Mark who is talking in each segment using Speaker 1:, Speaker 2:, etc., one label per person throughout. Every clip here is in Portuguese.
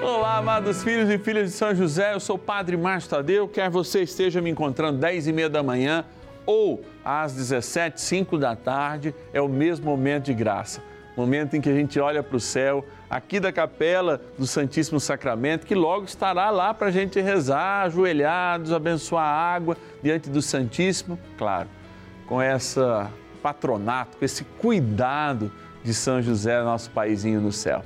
Speaker 1: Olá, amados filhos e filhas de São José, eu sou o Padre Márcio Tadeu, quer você esteja me encontrando 10 e meia da manhã ou às 17, 5 da tarde, é o mesmo momento de graça, momento em que a gente olha para o céu, aqui da capela do Santíssimo Sacramento, que logo estará lá para a gente rezar, ajoelhados, abençoar a água diante do Santíssimo, claro, com essa patronato, com esse cuidado de São José, nosso paizinho no céu.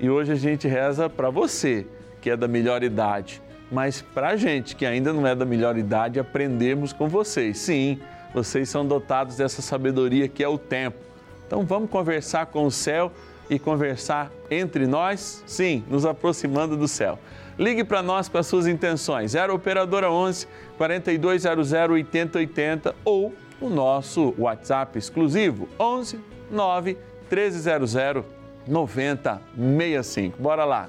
Speaker 1: E hoje a gente reza para você, que é da melhor idade, mas para a gente que ainda não é da melhor idade, aprendemos com vocês. Sim, vocês são dotados dessa sabedoria que é o tempo. Então vamos conversar com o céu e conversar entre nós, sim, nos aproximando do céu. Ligue para nós as suas intenções. 0 Operadora 11 4200 8080 ou o nosso WhatsApp exclusivo 11 9 1300 9065. Bora lá.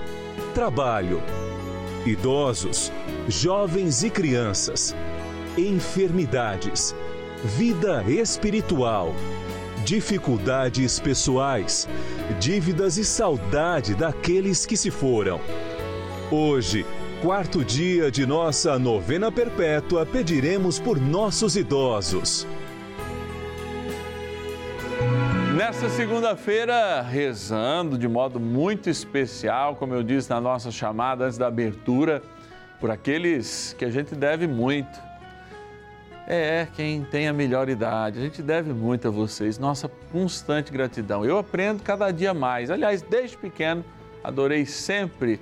Speaker 2: trabalho, idosos, jovens e crianças, enfermidades, vida espiritual, dificuldades pessoais, dívidas e saudade daqueles que se foram. Hoje, quarto dia de nossa novena perpétua, pediremos por nossos idosos.
Speaker 1: Nessa segunda-feira, rezando de modo muito especial, como eu disse na nossa chamada antes da abertura, por aqueles que a gente deve muito. É, quem tem a melhor idade, a gente deve muito a vocês, nossa constante gratidão. Eu aprendo cada dia mais. Aliás, desde pequeno, adorei sempre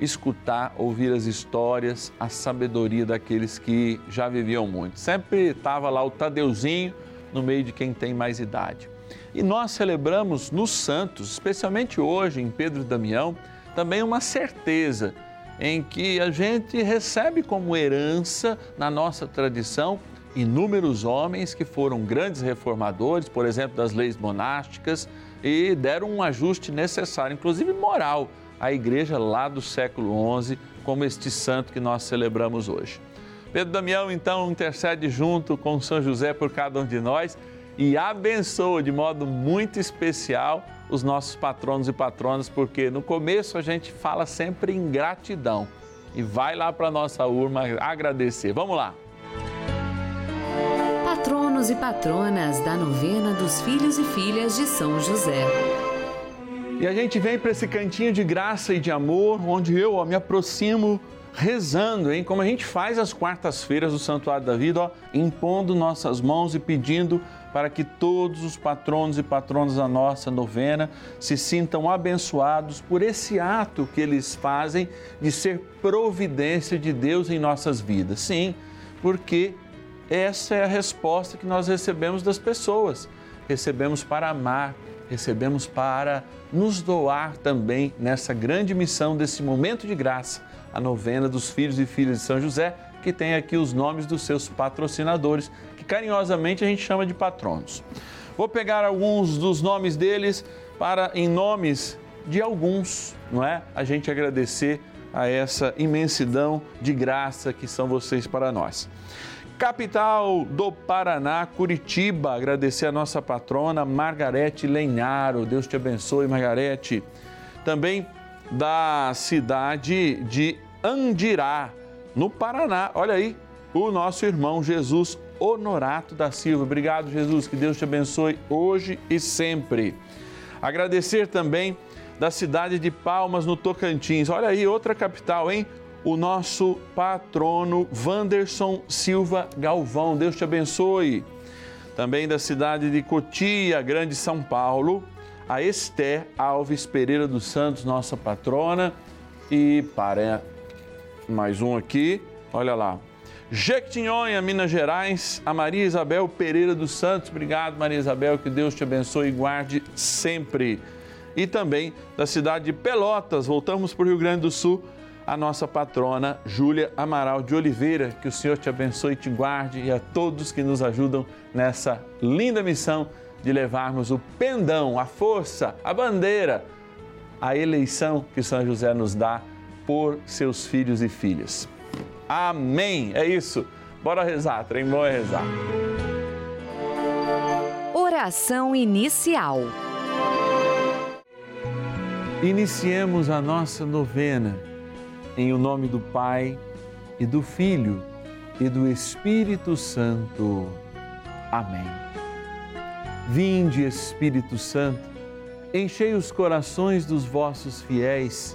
Speaker 1: escutar, ouvir as histórias, a sabedoria daqueles que já viviam muito. Sempre estava lá o Tadeuzinho no meio de quem tem mais idade. E nós celebramos nos santos, especialmente hoje em Pedro e Damião, também uma certeza em que a gente recebe como herança na nossa tradição inúmeros homens que foram grandes reformadores, por exemplo, das leis monásticas e deram um ajuste necessário, inclusive moral, à igreja lá do século XI, como este santo que nós celebramos hoje. Pedro Damião, então, intercede junto com São José por cada um de nós e abençoa de modo muito especial os nossos patronos e patronas, porque no começo a gente fala sempre em gratidão. E vai lá para a nossa urna agradecer. Vamos lá.
Speaker 3: Patronos e patronas da novena dos filhos e filhas de São José.
Speaker 1: E a gente vem para esse cantinho de graça e de amor, onde eu ó, me aproximo rezando, hein? Como a gente faz às quartas-feiras do Santuário da Vida, ó, impondo nossas mãos e pedindo para que todos os patronos e patronas da nossa novena se sintam abençoados por esse ato que eles fazem de ser providência de Deus em nossas vidas. Sim, porque essa é a resposta que nós recebemos das pessoas. Recebemos para amar, recebemos para nos doar também nessa grande missão desse momento de graça, a novena dos filhos e filhas de São José, que tem aqui os nomes dos seus patrocinadores, que carinhosamente a gente chama de patronos. Vou pegar alguns dos nomes deles para, em nomes de alguns, não é? A gente agradecer a essa imensidão de graça que são vocês para nós. capital do Paraná, Curitiba. Agradecer a nossa patrona Margarete Lenharo. Deus te abençoe, Margarete. Também da cidade de Andirá, no Paraná. Olha aí, o nosso irmão Jesus Honorato da Silva. Obrigado, Jesus. Que Deus te abençoe hoje e sempre. Agradecer também da cidade de Palmas, no Tocantins. Olha aí, outra capital, hein? O nosso patrono Wanderson Silva Galvão. Deus te abençoe. Também da cidade de Cotia, Grande São Paulo, a Esther Alves Pereira dos Santos, nossa patrona. E para mais um aqui, olha lá. Jequitinhonha, Minas Gerais, a Maria Isabel Pereira dos Santos. Obrigado, Maria Isabel, que Deus te abençoe e guarde sempre. E também da cidade de Pelotas, voltamos para o Rio Grande do Sul, a nossa patrona Júlia Amaral de Oliveira. Que o Senhor te abençoe e te guarde e a todos que nos ajudam nessa linda missão de levarmos o pendão, a força, a bandeira, a eleição que São José nos dá por seus filhos e filhas. Amém. É isso. Bora rezar, trem bom é rezar.
Speaker 3: Oração inicial.
Speaker 1: Iniciemos a nossa novena em o nome do Pai e do Filho e do Espírito Santo. Amém. Vinde, Espírito Santo, enchei os corações dos vossos fiéis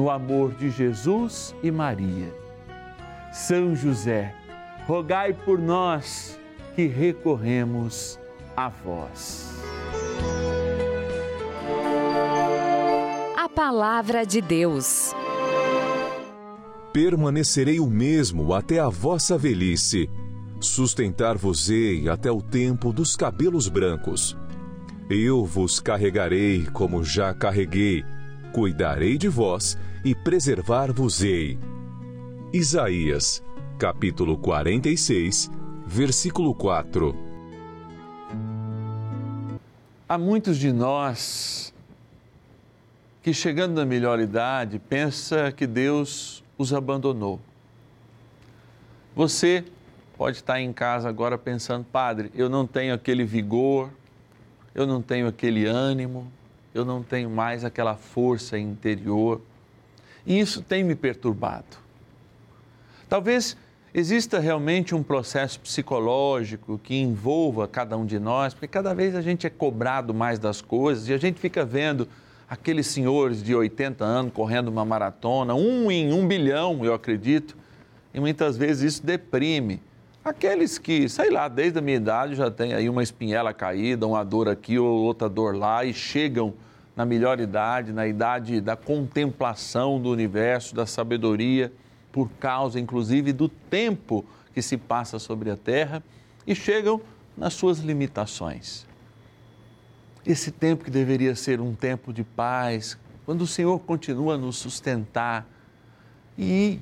Speaker 1: no amor de Jesus e Maria. São José, rogai por nós que recorremos a vós.
Speaker 3: A palavra de Deus.
Speaker 2: Permanecerei o mesmo até a vossa velhice. Sustentar-vos-ei até o tempo dos cabelos brancos. Eu vos carregarei como já carreguei, cuidarei de vós e preservar-vos-ei. Isaías, capítulo 46, versículo 4.
Speaker 1: Há muitos de nós que chegando na melhor idade pensa que Deus os abandonou. Você pode estar em casa agora pensando, padre, eu não tenho aquele vigor, eu não tenho aquele ânimo, eu não tenho mais aquela força interior. E isso tem me perturbado. Talvez exista realmente um processo psicológico que envolva cada um de nós, porque cada vez a gente é cobrado mais das coisas e a gente fica vendo aqueles senhores de 80 anos correndo uma maratona, um em um bilhão, eu acredito, e muitas vezes isso deprime Aqueles que, sei lá, desde a minha idade já tem aí uma espinhela caída, uma dor aqui ou outra dor lá e chegam na melhor idade, na idade da contemplação do universo, da sabedoria, por causa inclusive do tempo que se passa sobre a terra e chegam nas suas limitações. Esse tempo que deveria ser um tempo de paz, quando o Senhor continua a nos sustentar e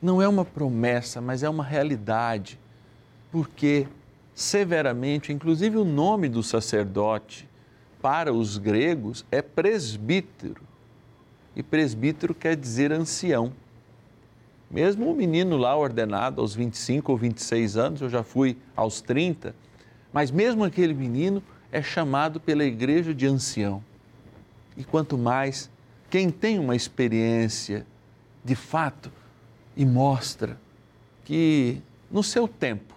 Speaker 1: não é uma promessa, mas é uma realidade, porque severamente, inclusive o nome do sacerdote para os gregos é presbítero. E presbítero quer dizer ancião. Mesmo o menino lá ordenado aos 25 ou 26 anos, eu já fui aos 30, mas mesmo aquele menino é chamado pela igreja de ancião. E quanto mais quem tem uma experiência de fato e mostra que no seu tempo,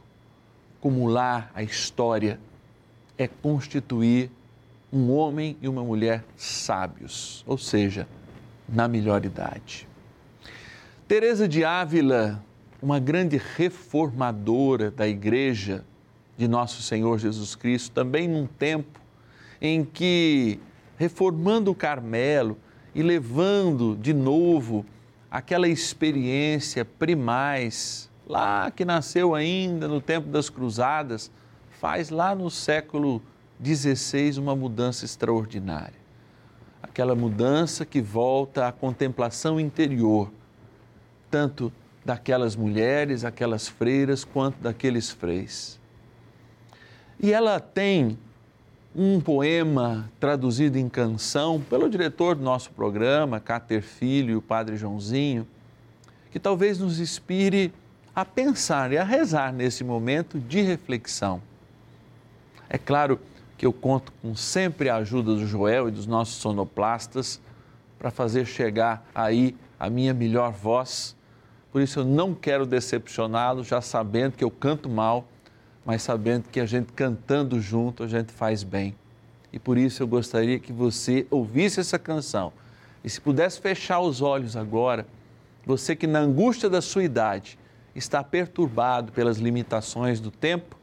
Speaker 1: acumular a história é constituir um homem e uma mulher sábios, ou seja, na melhor idade. Teresa de Ávila, uma grande reformadora da igreja de nosso Senhor Jesus Cristo, também num tempo em que reformando o Carmelo e levando de novo aquela experiência primaz lá que nasceu ainda no tempo das cruzadas, faz lá no século XVI uma mudança extraordinária. Aquela mudança que volta à contemplação interior tanto daquelas mulheres, aquelas freiras, quanto daqueles freis. E ela tem um poema traduzido em canção pelo diretor do nosso programa, Cáter Filho e o Padre Joãozinho, que talvez nos inspire a pensar e a rezar nesse momento de reflexão. É claro que eu conto com sempre a ajuda do Joel e dos nossos sonoplastas para fazer chegar aí a minha melhor voz por isso eu não quero decepcioná-lo, já sabendo que eu canto mal, mas sabendo que a gente cantando junto, a gente faz bem. E por isso eu gostaria que você ouvisse essa canção. E se pudesse fechar os olhos agora, você que na angústia da sua idade está perturbado pelas limitações do tempo,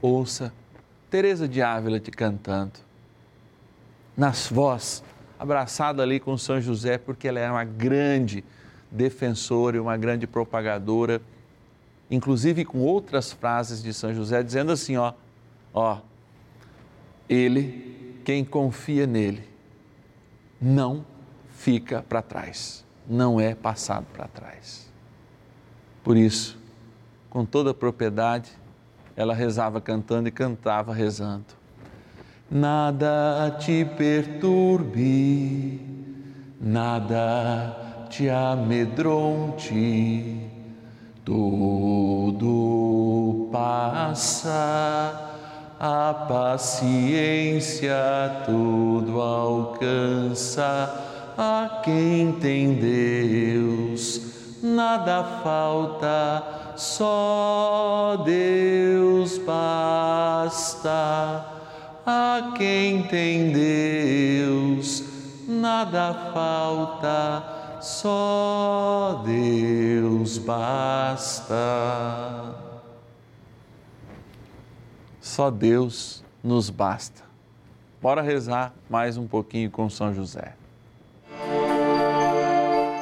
Speaker 1: ouça Teresa de Ávila te cantando. Nas voz, abraçada ali com São José, porque ela é uma grande defensora e uma grande propagadora, inclusive com outras frases de São José, dizendo assim: ó, ó, ele, quem confia nele, não fica para trás, não é passado para trás. Por isso, com toda a propriedade, ela rezava cantando e cantava rezando. Nada te perturbe, nada te amedronte, tudo passa, a paciência tudo alcança. A quem tem Deus, nada falta, só Deus basta. A quem tem Deus, nada falta só Deus basta. Só Deus nos basta. Bora rezar mais um pouquinho com São José.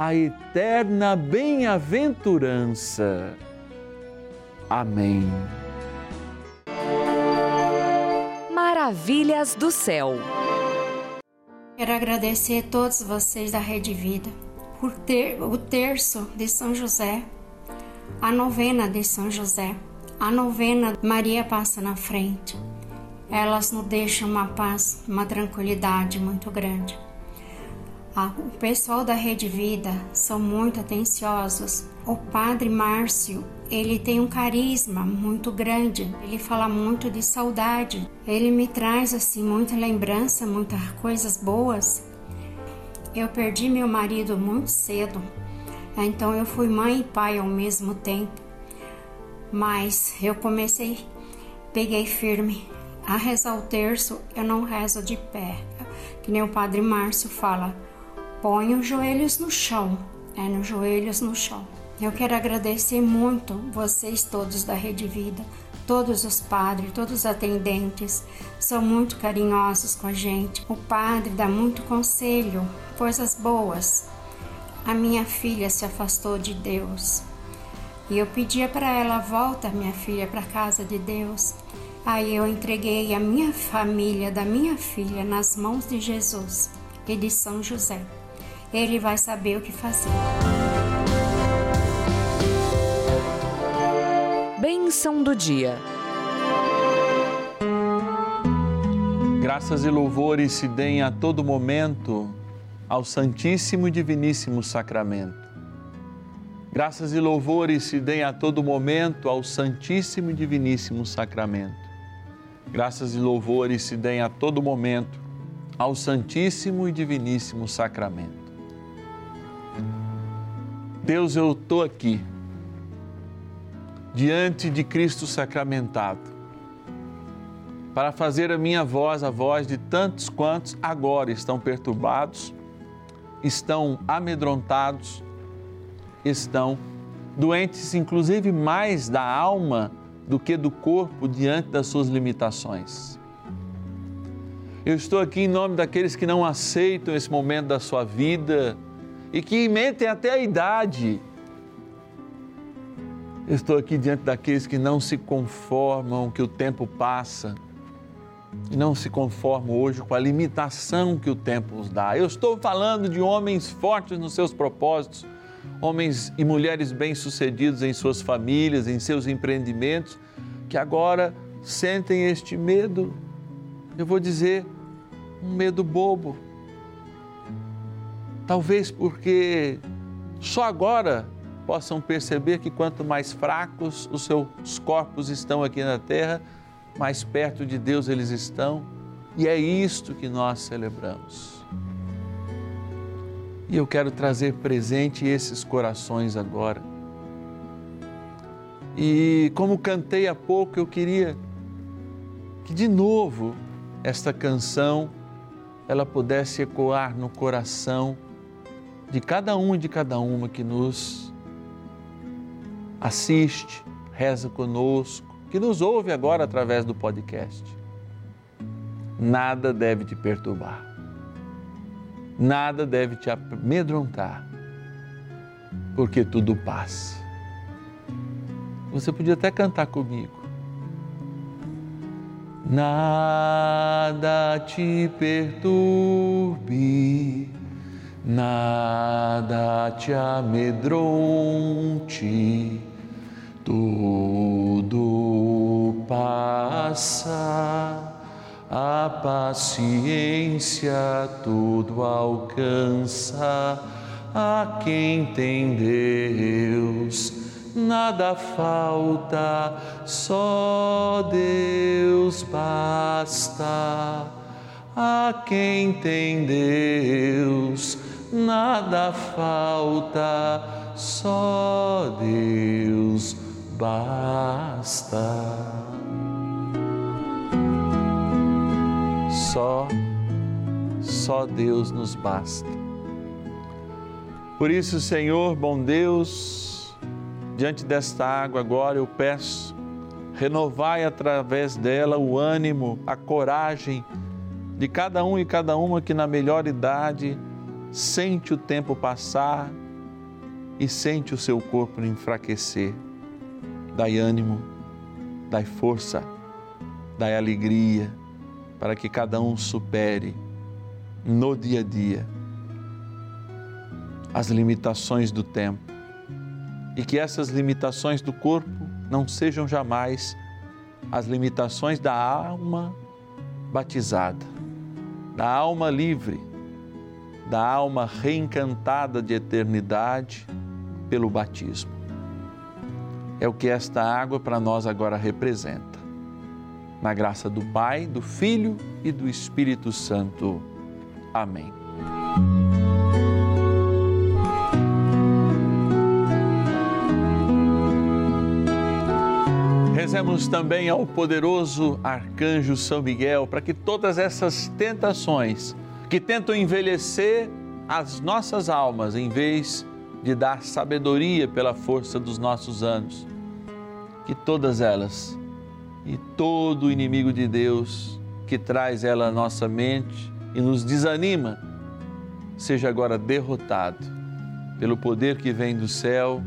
Speaker 1: a eterna bem-aventurança. Amém.
Speaker 3: Maravilhas do céu.
Speaker 4: Quero agradecer a todos vocês da Rede Vida por ter o terço de São José, a novena de São José, a novena Maria passa na frente. Elas nos deixam uma paz, uma tranquilidade muito grande. Ah, o pessoal da Rede Vida são muito atenciosos. O Padre Márcio, ele tem um carisma muito grande. Ele fala muito de saudade. Ele me traz assim muita lembrança, muitas coisas boas. Eu perdi meu marido muito cedo. Então eu fui mãe e pai ao mesmo tempo. Mas eu comecei, peguei firme a rezar o terço, eu não rezo de pé. Que nem o Padre Márcio fala, põe os joelhos no chão, é nos joelhos no chão. Eu quero agradecer muito vocês todos da Rede Vida, todos os padres, todos os atendentes, são muito carinhosos com a gente. O padre dá muito conselho, coisas boas. A minha filha se afastou de Deus e eu pedia para ela volta, minha filha, para a casa de Deus. Aí eu entreguei a minha família da minha filha nas mãos de Jesus e de São José. Ele vai saber o que fazer.
Speaker 3: Bênção do dia.
Speaker 1: Graças e louvores se deem a todo momento ao Santíssimo e Diviníssimo Sacramento. Graças e louvores se deem a todo momento ao Santíssimo e Diviníssimo Sacramento. Graças e louvores se deem a todo momento ao Santíssimo e Diviníssimo Sacramento. Deus, eu estou aqui, diante de Cristo sacramentado, para fazer a minha voz a voz de tantos quantos agora estão perturbados, estão amedrontados, estão doentes, inclusive mais da alma do que do corpo, diante das suas limitações. Eu estou aqui em nome daqueles que não aceitam esse momento da sua vida e que mentem até a idade. Estou aqui diante daqueles que não se conformam que o tempo passa e não se conformam hoje com a limitação que o tempo os dá. Eu estou falando de homens fortes nos seus propósitos, homens e mulheres bem-sucedidos em suas famílias, em seus empreendimentos, que agora sentem este medo. Eu vou dizer, um medo bobo. Talvez porque só agora possam perceber que quanto mais fracos os seus corpos estão aqui na terra, mais perto de Deus eles estão. E é isto que nós celebramos. E eu quero trazer presente esses corações agora. E como cantei há pouco, eu queria que de novo esta canção ela pudesse ecoar no coração de cada um e de cada uma que nos assiste, reza conosco, que nos ouve agora através do podcast. Nada deve te perturbar. Nada deve te amedrontar. Porque tudo passa. Você podia até cantar comigo. Nada te perturbe, nada te amedronte, tudo passa a paciência tudo alcança. A quem tem Deus, nada falta, só Deus basta. A quem tem Deus, nada falta, só Deus basta. Só, só Deus nos basta. Por isso, Senhor, bom Deus, diante desta água agora eu peço, renovai através dela o ânimo, a coragem de cada um e cada uma que na melhor idade sente o tempo passar e sente o seu corpo enfraquecer. Dai ânimo, dai força, dai alegria para que cada um supere no dia a dia as limitações do tempo e que essas limitações do corpo não sejam jamais as limitações da alma batizada, da alma livre, da alma reencantada de eternidade pelo batismo. É o que esta água para nós agora representa. Na graça do Pai, do Filho e do Espírito Santo. Amém. Rezemos também ao poderoso arcanjo São Miguel para que todas essas tentações que tentam envelhecer as nossas almas em vez de dar sabedoria pela força dos nossos anos, que todas elas e todo inimigo de Deus que traz ela à nossa mente e nos desanima, seja agora derrotado pelo poder que vem do céu,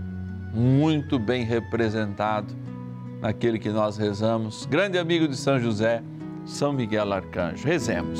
Speaker 1: muito bem representado naquele que nós rezamos, grande amigo de São José, São Miguel Arcanjo. Rezemos.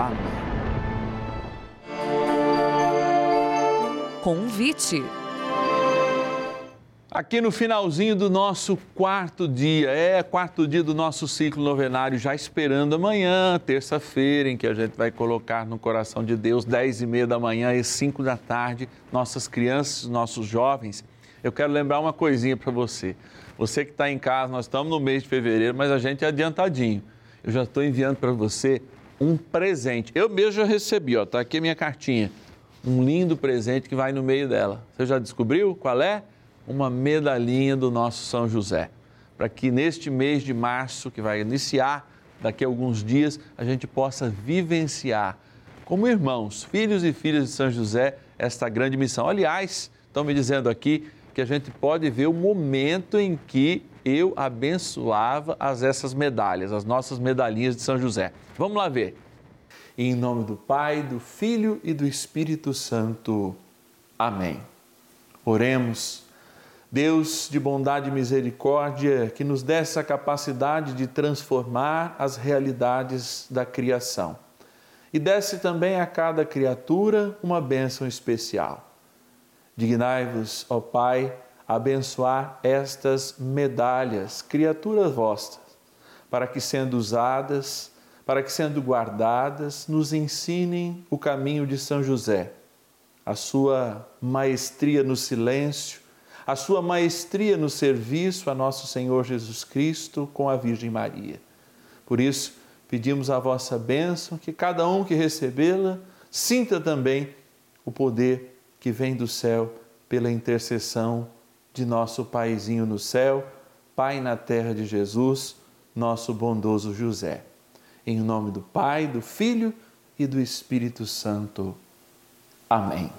Speaker 1: Amém.
Speaker 3: Convite.
Speaker 1: Aqui no finalzinho do nosso quarto dia, é quarto dia do nosso ciclo novenário, já esperando amanhã, terça-feira, em que a gente vai colocar no coração de Deus, dez e meia da manhã e cinco da tarde, nossas crianças, nossos jovens. Eu quero lembrar uma coisinha para você. Você que está em casa, nós estamos no mês de fevereiro, mas a gente é adiantadinho. Eu já estou enviando para você um presente. Eu mesmo já recebi, ó, tá aqui a minha cartinha. Um lindo presente que vai no meio dela. Você já descobriu qual é? uma medalhinha do nosso São José, para que neste mês de março, que vai iniciar daqui a alguns dias, a gente possa vivenciar como irmãos, filhos e filhas de São José, esta grande missão. Aliás, estão me dizendo aqui que a gente pode ver o momento em que eu abençoava as essas medalhas, as nossas medalhinhas de São José. Vamos lá ver. Em nome do Pai, do Filho e do Espírito Santo. Amém. Oremos. Deus de bondade e misericórdia, que nos dê essa capacidade de transformar as realidades da criação. E desse também a cada criatura uma bênção especial. Dignai-vos, ó Pai, abençoar estas medalhas, criaturas vossas, para que sendo usadas, para que sendo guardadas, nos ensinem o caminho de São José, a sua maestria no silêncio, a sua maestria no serviço a nosso Senhor Jesus Cristo com a Virgem Maria. Por isso, pedimos a vossa bênção, que cada um que recebê-la sinta também o poder que vem do céu pela intercessão de nosso Paizinho no céu, Pai na terra de Jesus, nosso bondoso José. Em nome do Pai, do Filho e do Espírito Santo. Amém.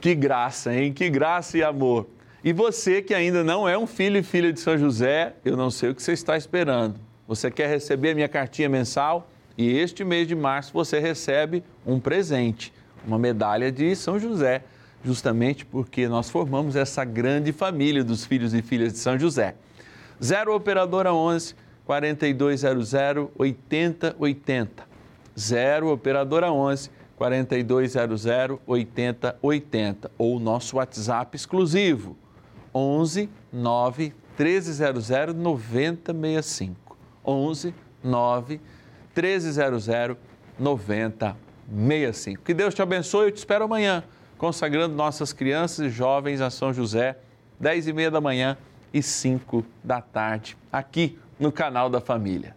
Speaker 1: Que graça, hein? Que graça e amor. E você que ainda não é um filho e filha de São José, eu não sei o que você está esperando. Você quer receber a minha cartinha mensal? E este mês de março você recebe um presente, uma medalha de São José, justamente porque nós formamos essa grande família dos filhos e filhas de São José. 0 Operadora 11 4200 8080. 0 Operadora 11 4200 8080 ou nosso WhatsApp exclusivo 11 9 1300 9065. 11 9 1300 9065. Que Deus te abençoe. Eu te espero amanhã, consagrando nossas crianças e jovens a São José, 10 e meia da manhã e 5 da tarde, aqui no canal da Família.